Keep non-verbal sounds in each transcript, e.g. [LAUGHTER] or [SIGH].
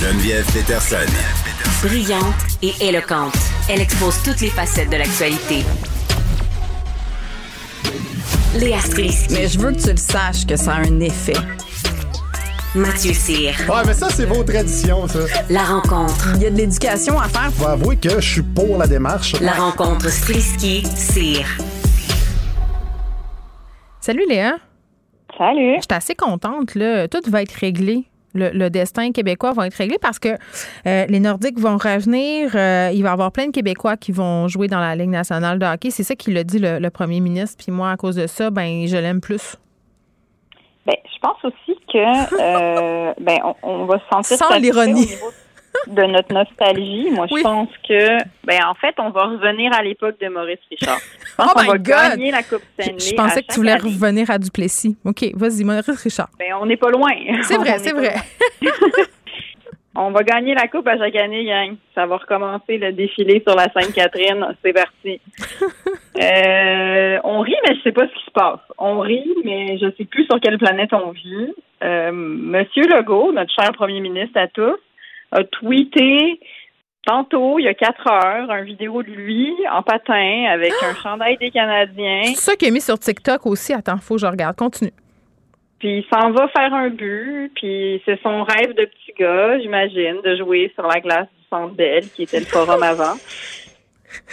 Geneviève Peterson. Brillante et éloquente, elle expose toutes les facettes de l'actualité. Léa Strisky. Mais je veux que tu le saches que ça a un effet. Mathieu Cyr. Ouais, mais ça, c'est vos traditions, ça. La rencontre. Il y a de l'éducation à faire. Faut avouer que je suis pour la démarche. La rencontre Strisky-Cyr. Salut Léa. Salut. Je suis assez contente. Là. Tout va être réglé. Le, le destin québécois va être réglé parce que euh, les Nordiques vont revenir. euh, il va y avoir plein de Québécois qui vont jouer dans la Ligue nationale de hockey. C'est ça qu'il a dit le, le premier ministre. Puis moi, à cause de ça, ben je l'aime plus. Ben, je pense aussi que euh, [LAUGHS] ben on, on va se sentir Sans l'ironie. De notre nostalgie. Moi, Oui. je pense que ben en fait, on va revenir à l'époque de Maurice Richard. Je pense Oh qu'on my va God! gagner la Coupe Je, Stanley. je pensais à que tu voulais année. revenir à Duplessis. OK, vas-y, Maurice Richard. Ben, on n'est pas loin. [LAUGHS] C'est vrai, [LAUGHS] est c'est vrai. [LAUGHS] On va gagner la coupe à chaque année, gang. Ça va recommencer le défilé sur la Sainte-Catherine. C'est parti. Euh, on rit, mais je sais pas ce qui se passe. On rit, mais je sais plus sur quelle planète on vit. Euh, Monsieur Legault, notre cher premier ministre à tous, a tweeté tantôt, il y a quatre heures, un vidéo de lui en patin avec un chandail des Canadiens. C'est ça qu'il a mis sur TikTok aussi. Attends, faut que je regarde. Continue. Puis il s'en va faire un but, puis c'est son rêve de petit gars, j'imagine, de jouer sur la glace du Centre Bell, qui était le forum [LAUGHS] avant.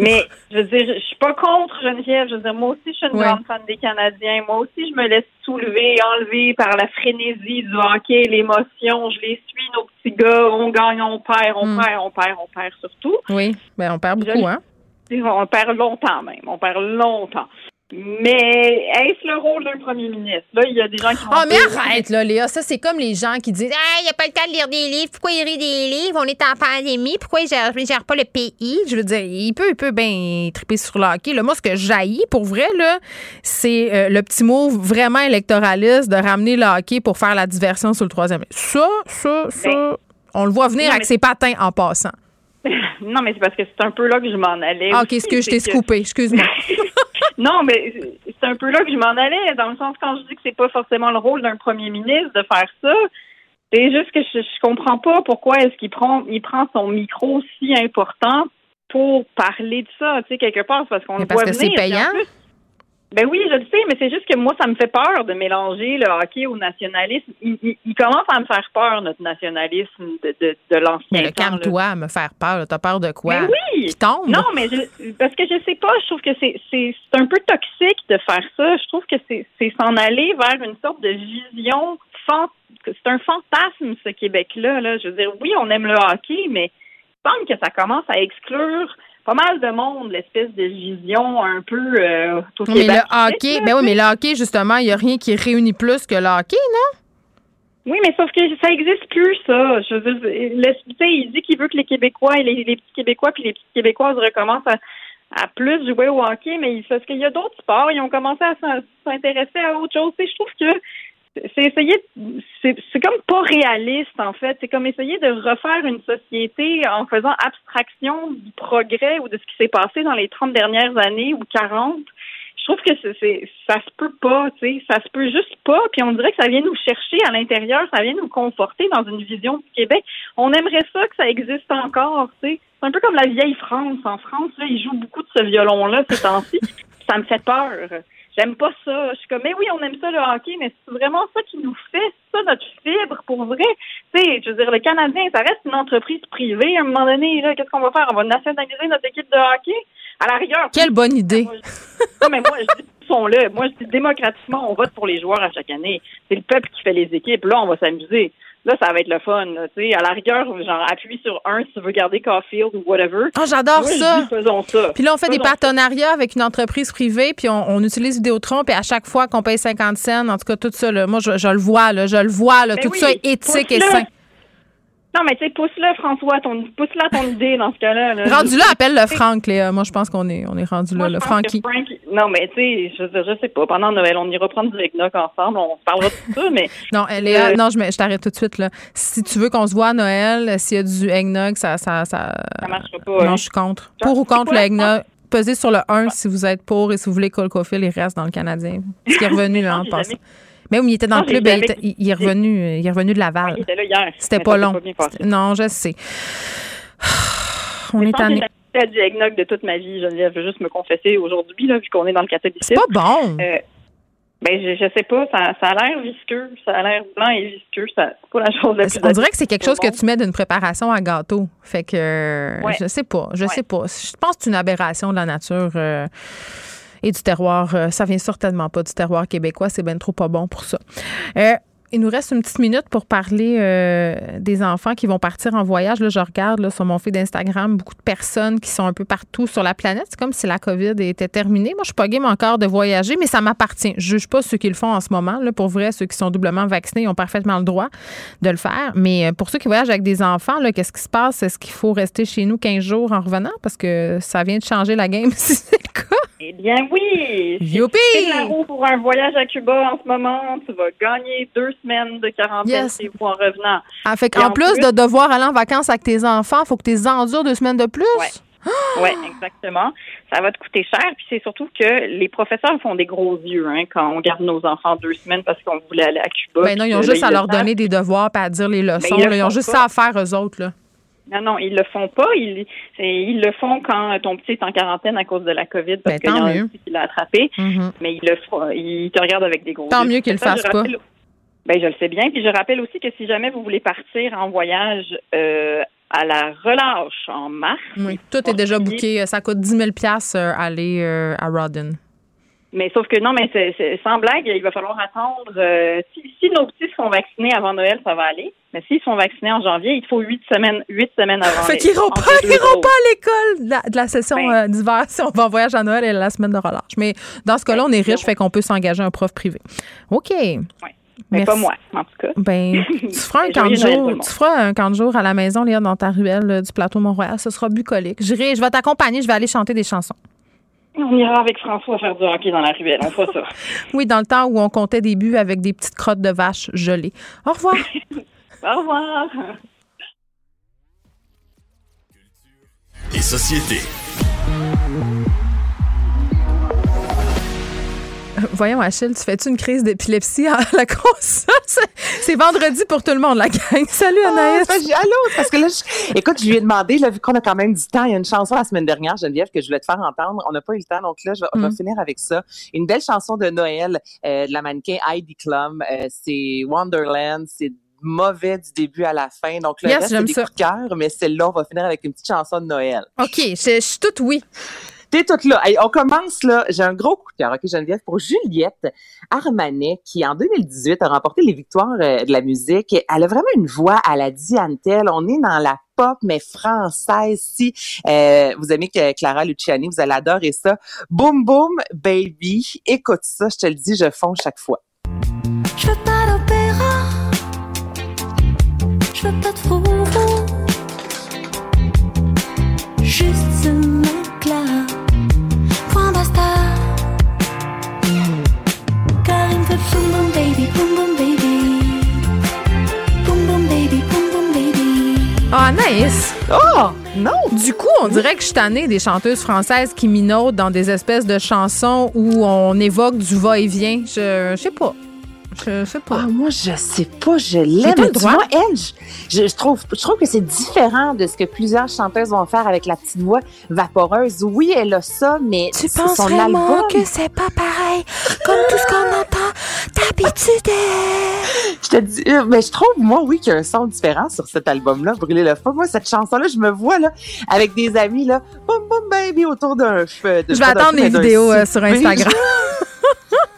Mais je veux dire, je suis pas contre Geneviève. Je veux dire, moi aussi, je suis une Ouais. grande fan des Canadiens. Moi aussi, je me laisse soulever, enlever par la frénésie du hockey, l'émotion. Je les suis, nos petits gars. On gagne, on perd, on Mm. perd, on perd, on perd surtout. Oui, ben on perd beaucoup, Je- hein? On perd longtemps même. On perd longtemps. Mais est-ce le rôle d'un premier ministre? Là, il y a des gens qui vont Oh, mais dire- arrête, là, Léa. Ça, c'est comme les gens qui disent Ah, il n'y a pas le temps de lire des livres. Pourquoi il lit des livres? On est en pandémie. Pourquoi il gère, il gère pas le pays? Je veux dire, il peut, il peut bien triper sur le hockey. Là, moi, ce que jaillit, pour vrai, là, c'est euh, le petit mot vraiment électoraliste de ramener le hockey pour faire la diversion sur le troisième. Ça, ça, ça, Ben, on le voit venir non, avec ses patins en passant. [LAUGHS] Non, mais c'est parce que c'est un peu là que je m'en allais. Ah, OK, excuse, je t'ai scoopé. Excuse-moi. [LAUGHS] non, mais c'est un peu là que je m'en allais, dans le sens quand je dis que c'est pas forcément le rôle d'un premier ministre de faire ça. C'est juste que je, je comprends pas pourquoi est-ce qu'il prend il prend son micro si important pour parler de ça, tu sais, quelque part, c'est parce qu'on le voit que c'est venir, en payant. plus- Ben oui, je le sais, mais c'est juste que moi, ça me fait peur de mélanger le hockey au nationalisme. Il, il- il commence à me faire peur, notre nationalisme de, de, de l'ancien Mais le temps. calme-toi à me faire peur. T'as peur de quoi? Mais oui! Qui tombe? Non, mais je, parce que je sais pas, je trouve que c'est c'est c'est un peu toxique de faire ça. Je trouve que c'est c'est s'en aller vers une sorte de vision c'est un fantasme ce Québec-là. Là. Je veux dire, oui, on aime le hockey, mais il semble que ça commence à exclure pas mal de monde, l'espèce de vision un peu euh, Mais le hockey, ben oui, mais le hockey, justement, il n'y a rien qui réunit plus que le hockey, non? Oui, mais sauf que ça existe plus, ça. Je veux dire, le- il dit qu'il veut que les Québécois et les, les petits Québécois puis les petites Québécoises recommencent à, à plus jouer au hockey, mais il- parce qu'il y a d'autres sports, ils ont commencé à s'in- s'intéresser à autre chose. Sais, je trouve que c'est essayer, c'est comme pas réaliste en fait. C'est comme essayer de refaire une société en faisant abstraction du progrès ou de ce qui s'est passé dans les 30 dernières années ou 40 je trouve que c'est- ça se peut pas, tu sais, ça se peut juste pas. Puis on dirait que ça vient nous chercher à l'intérieur, ça vient nous conforter dans une vision du Québec. On aimerait ça que ça existe encore, tu sais. C'est un peu comme la vieille France. En France, là, ils jouent beaucoup de ce violon-là ces temps-ci. ça me fait peur. J'aime pas ça. Je suis comme, mais oui, on aime ça le hockey, mais c'est vraiment ça qui nous fait, ça notre fibre pour vrai. Tu sais, je veux dire, le Canadien, ça reste une entreprise privée. À un moment donné, là, qu'est-ce qu'on va faire? On va nationaliser notre équipe de hockey? À la rigueur. Quelle bonne idée. Moi, je- Non, mais moi, je dis, sont-le. Moi, je dis, démocratiquement, on vote pour les joueurs à chaque année. C'est le peuple qui fait les équipes. Là, on va s'amuser. Là, ça va être le fun. là, Tu sais, à la rigueur, genre, appuie sur un si tu veux garder Caulfield ou whatever. Oh, j'adore ça. dis, faisons ça. Puis là, on fait des ça. partenariats avec une entreprise privée, puis on, on utilise Vidéotron, puis à chaque fois qu'on paye 50 cents, en tout cas, tout ça, là, moi, je, je le vois, là, je le vois, là, Ben tout oui, ça est éthique et sain. Non, mais tu sais, pousse-le, François, ton, pousse-la ton [LAUGHS] idée dans ce cas-là. là. Rendu là, appelle le Franck, Léa. Moi, je pense qu'on est, on est rendu là, le. Frank- Non, mais tu sais, je, je sais pas. Pendant Noël, on ira prendre du eggnog ensemble. On se parlera de tout ça, mais [LAUGHS] Non, euh, Léa, Euh, non, je, je t'arrête tout de suite, là. Si tu veux qu'on se voit à Noël, s'il y a du eggnog, ça, ça, ça, ça marchera pas. non, hein. je suis contre. Genre, Pour ou contre quoi? le eggnog? Pesez sur le 1 si vous êtes pour et si vous voulez Cole Caulfield, il reste dans le Canadien. Ce qui est revenu, [LAUGHS] hein, en passant. Mais oui, il était dans Non, le club, il, était- il- il est revenu, il est revenu de Laval. Il était là hier. C'était pas long. Non, je sais. On Je est que fait du eggnog de toute ma vie. Geneviève, je veux juste me confesser aujourd'hui, là, vu qu'on est dans le catholicisme. C'est pas bon. Euh, ben, je, je sais pas, ça, ça a l'air visqueux, ça a l'air blanc et visqueux, ça, c'est pas la chose la plus On dirait que c'est quelque chose que tu mets d'une préparation à gâteau. Fait que Ouais. je sais pas, je Ouais. sais pas. Je pense que c'est une aberration de la nature euh, et du terroir. Euh, ça vient certainement pas du terroir québécois. C'est bien trop pas bon pour ça. Euh, il nous reste une petite minute pour parler euh, des enfants qui vont partir en voyage. Là, je regarde là, sur mon feed d'Instagram beaucoup de personnes qui sont un peu partout sur la planète. C'est comme si la COVID était terminée. Moi, je suis pas game encore de voyager, mais ça m'appartient. Je juge pas ceux qui le font en ce moment. Là, pour vrai, ceux qui sont doublement vaccinés, ils ont parfaitement le droit de le faire. Mais euh, pour ceux qui voyagent avec des enfants, qu'est-ce qui se passe? Est-ce qu'il faut rester chez nous 15 jours en revenant? Parce que ça vient de changer la game [LAUGHS] si. Eh bien, oui! Youpi! La roue pour un voyage à Cuba en ce moment. Tu vas gagner deux semaines de quarantaine Yes. chez vous en revenant. Ah, fait Et en plus, plus- de devoir aller en vacances avec tes enfants, faut que tu les endures deux semaines de plus? Ouais. Oui, exactement. Ça va te coûter cher. Puis c'est surtout que les professeurs font des gros yeux hein, quand on garde nos enfants deux semaines parce qu'on voulait aller à Cuba. Ben non, ils ont juste à leur donner des devoirs et à dire les leçons. Ben, ils le là. Ils ont juste pas. ça à faire, eux autres. Là. Non, non, ils le font pas. Ils, le font quand ton petit est en quarantaine à cause de la COVID parce Ben, qu'il y a un petit qui l'a attrapé. Mhm. Mais ils le font, ils te regardent avec des gros Tant yeux. mieux qu'ils le fassent pas. Ben, je le sais bien. Puis je rappelle aussi que si jamais vous voulez partir en voyage euh, à la relâche en mars, Oui, tout est déjà booké. Ça coûte 10 000 euh, aller euh, à Rodden. Mais sauf que non, mais c'est, c'est- sans blague, il va falloir attendre. euh, si, si nos petits sont vaccinés avant Noël, ça va aller. Mais s'ils sont vaccinés en janvier, il te faut huit semaines, huit semaines avant. Fait qu'ils iront entre pas, pas à l'école de la, de la session Ben. euh, d'hiver si on va en voyage à Noël et la semaine de relâche. Mais dans ce cas-là, on est riche, fait qu'on peut s'engager un prof privé. OK. Mais Merci. pas moi, en tout cas. Ben, [LAUGHS] tu feras un Mais camp de jour, tu feras un camp de jour à la maison, Léa, dans ta ruelle euh, du plateau Mont-Royal. Ce sera bucolique. J'irai, je vais t'accompagner, je vais aller chanter des chansons. On ira avec François faire du hockey dans la ruelle. On fera ça. [LAUGHS] Oui, dans le temps où on comptait des buts avec des petites crottes de vache gelées. Au revoir. [LAUGHS] Au revoir. et société. Voyons, Achille, tu fais-tu une crise d'épilepsie à la console? [LAUGHS] C'est- C'est vendredi pour tout le monde, la gang. [LAUGHS] Salut, Ah, Anaïs. allô, parce que là, je- écoute, je lui ai demandé, là, vu qu'on a quand même du temps, il y a une chanson la semaine dernière, Geneviève, que je voulais te faire entendre. On n'a pas eu le temps, donc là, je vais, je vais Mm. finir avec ça. Une belle chanson de Noël euh, de la mannequin Heidi Klum. Euh, c'est Wonderland, c'est mauvais du début à la fin. Donc, le Yes, reste, c'est des ça. coups de cœur, mais celle-là, on va finir avec une petite chanson de Noël. OK, je, je suis toute oui. T'es toute là. Hey, on commence là. J'ai un gros coup de cœur, OK, Geneviève, pour Juliette Armanet, qui en 2018 a remporté les victoires euh, de la musique. Elle a vraiment une voix à la Diane Tell. On est dans la pop, mais française. Si euh, vous aimez que Clara Luciani, vous allez adorer ça. Boom Boom Baby. Écoute ça, je te le dis, je fonds chaque fois. Je veux pas de froufrou. Juste ce mec-là. Point basta. Car il me fait boum boum baby, boum boum baby. Boum boum baby, boum boum baby. Ah, Anaïs, Oh! Non! du coup, on dirait que je suis tannée des chanteuses françaises qui minaudent dans des espèces de chansons où on évoque du va-et-vient. Je, je sais pas. Je sais pas. Ah, moi, je sais pas, je l'aime. le Tu vois, elle, je, je trouve, je trouve que c'est différent de ce que plusieurs chanteuses vont faire avec la petite voix vaporeuse. Oui, elle a ça, mais Tu penses son vraiment album. que c'est pas pareil? Comme tout ce qu'on entend d'habitude? Je te dis, euh, mais je trouve, moi, oui, qu'il y a un son différent sur cet album-là, Brûler le feu. Moi, cette chanson-là, je me vois, là, avec des amis, là, boum, boum, baby, autour d'un feu. Je vais attendre les mais vidéos euh, sur. Instagram. [LAUGHS] [LAUGHS]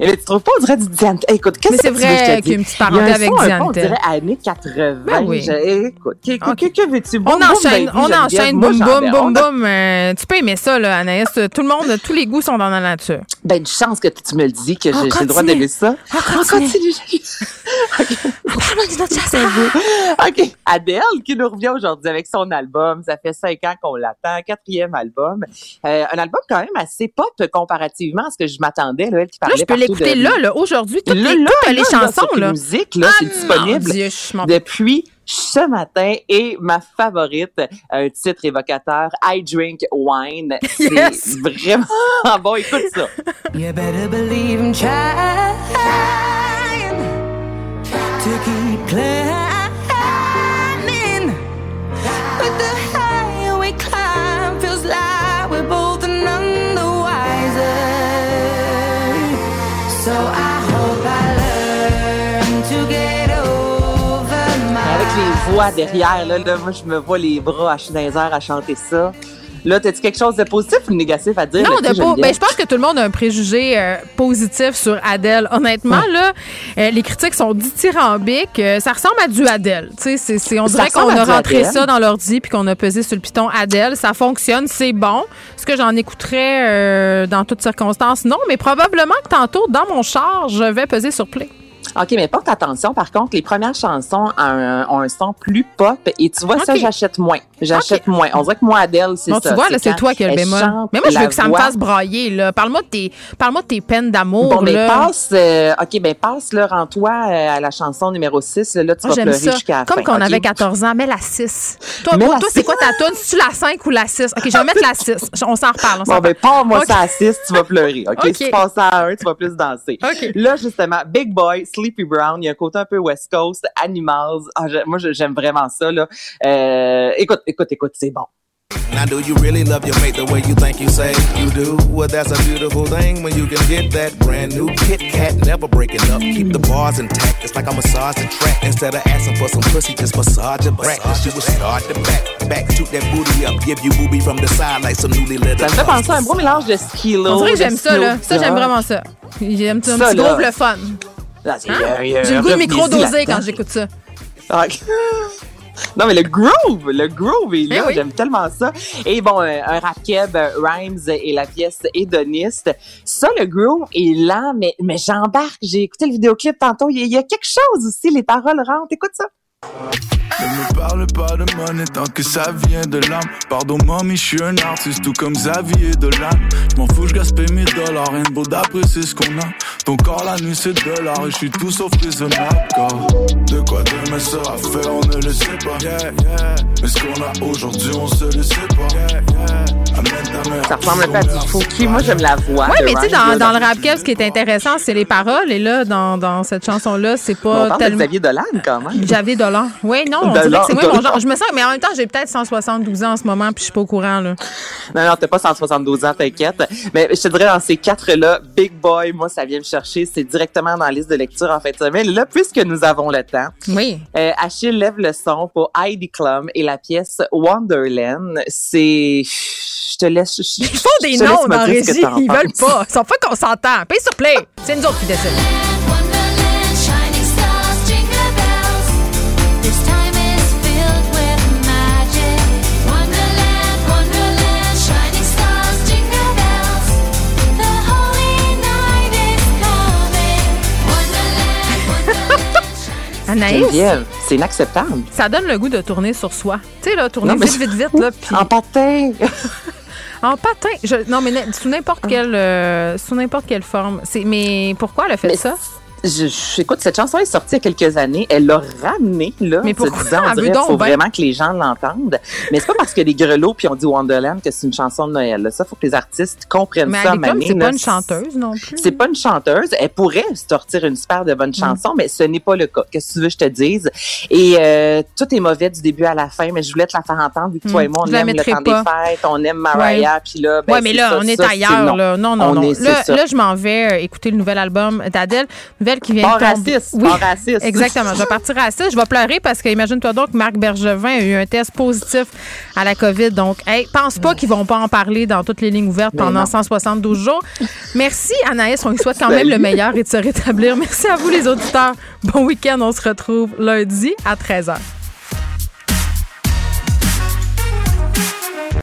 Et là, tu trouves pas, on dirait du Diane. Écoute, qu'est-ce que c'est tu veux que je vrai qu'il y a une petite parenté avec Diane on dirait années 80. Ben oui. Je- écoute, que, que, veux-tu? On Boum, boum, enchaîne, baby, on enchaîne, boum, boum, boum, on boum. Euh, tu peux aimer ça, là, Anaïs. Tout le monde, tous les goûts sont dans la nature. Ben, une chance que tu me le dis, que On j'ai le droit d'aimer ça. On On continue. [LAUGHS] OK. Adèle qui nous revient aujourd'hui avec son album. Ça fait cinq ans qu'on l'attend. Quatrième album. Euh, un album quand même assez pop comparativement à ce que je m'attendais. Là, elle qui Là, parlait je peux l'écouter de- là, là, aujourd'hui. Toutes Là, les, là, toutes là, les là, chansons, là. musique, là, c'est Ah, disponible Dieu, je m'en- depuis ce matin et ma favorite, un titre évocateur, I Drink Wine. [LAUGHS] C'est Yes. vraiment [LAUGHS] bon. Écoute ça. You better believe I'm trying to keep climbing. But the higher we climb feels like we're both none the wiser. So I hope I learn to get over my. Avec les voix derrière, là, là, moi, je me vois les bras à dans les airs à chanter ça. Là, t'as-tu quelque chose de positif ou de négatif à dire? Non, de beau. Ben, je pense que tout le monde a un préjugé euh, positif sur Adèle. Honnêtement, là, euh, les critiques sont dithyrambiques. Euh, ça ressemble à du Adèle. C'est- c'est- on dirait qu'on a rentré ça dans l'ordi puis qu'on a pesé sur le piton Adèle. Ça fonctionne, c'est bon. Est-ce que j'en écouterais euh, dans toutes circonstances? Non, mais probablement que tantôt, dans mon char, je vais peser sur play. OK, mais porte attention, par contre, les premières chansons ont un, ont un son plus pop et tu vois, ça, OK. j'achète moins. J'achète OK. moins. On dirait que moi, Adèle, c'est Bon, ça. tu vois, là, c'est toi qui as le bémol. Mais moi, je veux que ça me voix. fasse brailler, là. Parle-moi de tes, parle-moi de tes peines d'amour, Bon, là. passe, euh, OK, ben, passe, là, rends-toi euh, à la chanson numéro 6. Là, tu Moi, vas pleurer ça. jusqu'à la Comme fin. quand on OK? avait 14 ans, mets la 6. Toi, Mets pour la toi, c'est quoi ta toune? C'est-tu la 5 ou la 6? OK, je vais mettre la [LAUGHS] 6. On s'en reparle. On Bon, ben, pas moi ça à 6, tu vas pleurer. OK? OK. Si tu passes à 1, tu vas plus danser. OK. Là, justement, Big Boy, Sleepy Brown, il y a un côté un peu West Coast, Animals. Ah, je- moi, je- j'aime vraiment ça, là. Euh, écoute, écoute, écoute, c'est bon. Now, do you really love your mate the way you think you say you do? Well, that's a beautiful thing when you can get that brand new Kit Kat, never breaking up. Keep the bars intact. It's like I massage the track. Instead of asking for some pussy, just massage your back. She will start the back, back, shoot that booty up, give you booby from the side like some newly lit. Ça me fait penser à un beau mélange de Skilo. On dirait que j'aime ça, là. Ça, j'aime vraiment ça. J'aime un Ça, petit là. groove le fun. C'est- Hein? J'ai le un goût de micro revenez-y dosé là-dedans. quand j'écoute ça. Ah, Non, mais le groove, le groove est là. Eh oui. J'aime tellement ça. Et bon, euh, un rap keb, euh, Rhymes et la pièce Hédoniste. Ça, le groove est lent, mais, mais j'embarque. J'ai écouté le vidéoclip tantôt. Il y, y a quelque chose aussi. Les paroles rentrent. Écoute ça. Ne me parle pas de monnaie tant que ça vient de l'âme. Pardon, mamie, je suis un artiste, tout comme Xavier Dolan. Je m'en fous, je gaspille mes dollars, rien de beau d'apprécier ce qu'on a. Ton corps, la nuit, c'est de l'art et je suis tout sauf raisonnable. Car de quoi demain sera fait, on ne le sait pas. Yeah, yeah. Mais ce qu'on a aujourd'hui, on se le sait pas. Yeah, yeah. Amène ta mère. Ça ressemble un peu à du Fouki. Moi, j'aime la voix. Oui, de mais tu sais, dans, là, dans le rap ce qui est intéressant, c'est les paroles. Et là, dans, dans cette chanson-là, c'est On pas parle de tellement. Xavier Dolan, quand même. J'avais Dolan. Oui, non, on Dolan, dirait que c'est moi mon genre. Je me sens, mais en même temps, j'ai peut-être 172 ans en ce moment, puis je suis pas au courant, là. Non, non, t'as pas 172 ans, t'inquiète. Mais je te dirais, dans ces quatre-là, Big Boy, moi, ça vient me chercher. C'est directement dans la liste de lecture en fin de semaine. Là, puisque nous avons le temps, Oui. euh, Achille lève le son pour Heidi Klum et la pièce Wonderland. C'est... Je te laisse... je- Ils font des noms dans régie. Ils penses. veulent pas. Ils sont pas qu'on s'entend. Paye sur play. C'est nous autres qui décident. Anaïs, c'est inacceptable. ça donne le goût de tourner sur soi. Tu sais, là, tourner Non, vite, vite, vite, [LAUGHS] là, puis En patin. [LAUGHS] en patin. Je- non, mais sous n'importe quelle, euh, sous n'importe quelle forme. C'est, mais pourquoi elle a fait Mais ça? Je, je- écoute, cette chanson est sortie il y a quelques années. Elle l'a ramenée, là. Mais pourquoi? disant, on dirait, faut ben- vraiment que les gens l'entendent. Mais c'est pas parce que les grelots puis on dit Wonderland que c'est une chanson de Noël. là. Ça, faut que les artistes comprennent Mais ça. Mané, c'est pas là. une chanteuse non plus. C'est pas une chanteuse. Elle pourrait sortir une super de Mm. bonnes chansons, mais ce n'est pas le cas. Qu'est-ce que tu veux que je te dise? Et euh, tout est mauvais du début à la fin, mais je voulais te la faire entendre vu que toi Mm. et moi, on Je aime le temps pas. des fêtes, on aime Mariah, puis là, ben, ouais, mais là, ça, on est ça, ailleurs, non. là. Non, non, On non. est- là, là, je m'en vais euh, écouter le nouvel album d'Adèle. Nouvelle qui vient Pas de tomber. raciste, Oui. pas raciste. Exactement. Je vais partir à ça. Je vais pleurer parce que, imagine-toi donc, Marc Bergevin a eu un test positif à la COVID. Donc, hey, pense pas qu'ils vont pas en parler dans toutes les lignes ouvertes pendant non. 172 jours. Merci, Anaïs. On lui souhaite quand [LAUGHS] même le meilleur et de se rétablir. Merci à vous, les auditeurs. Bon week-end. On se retrouve lundi à 13h.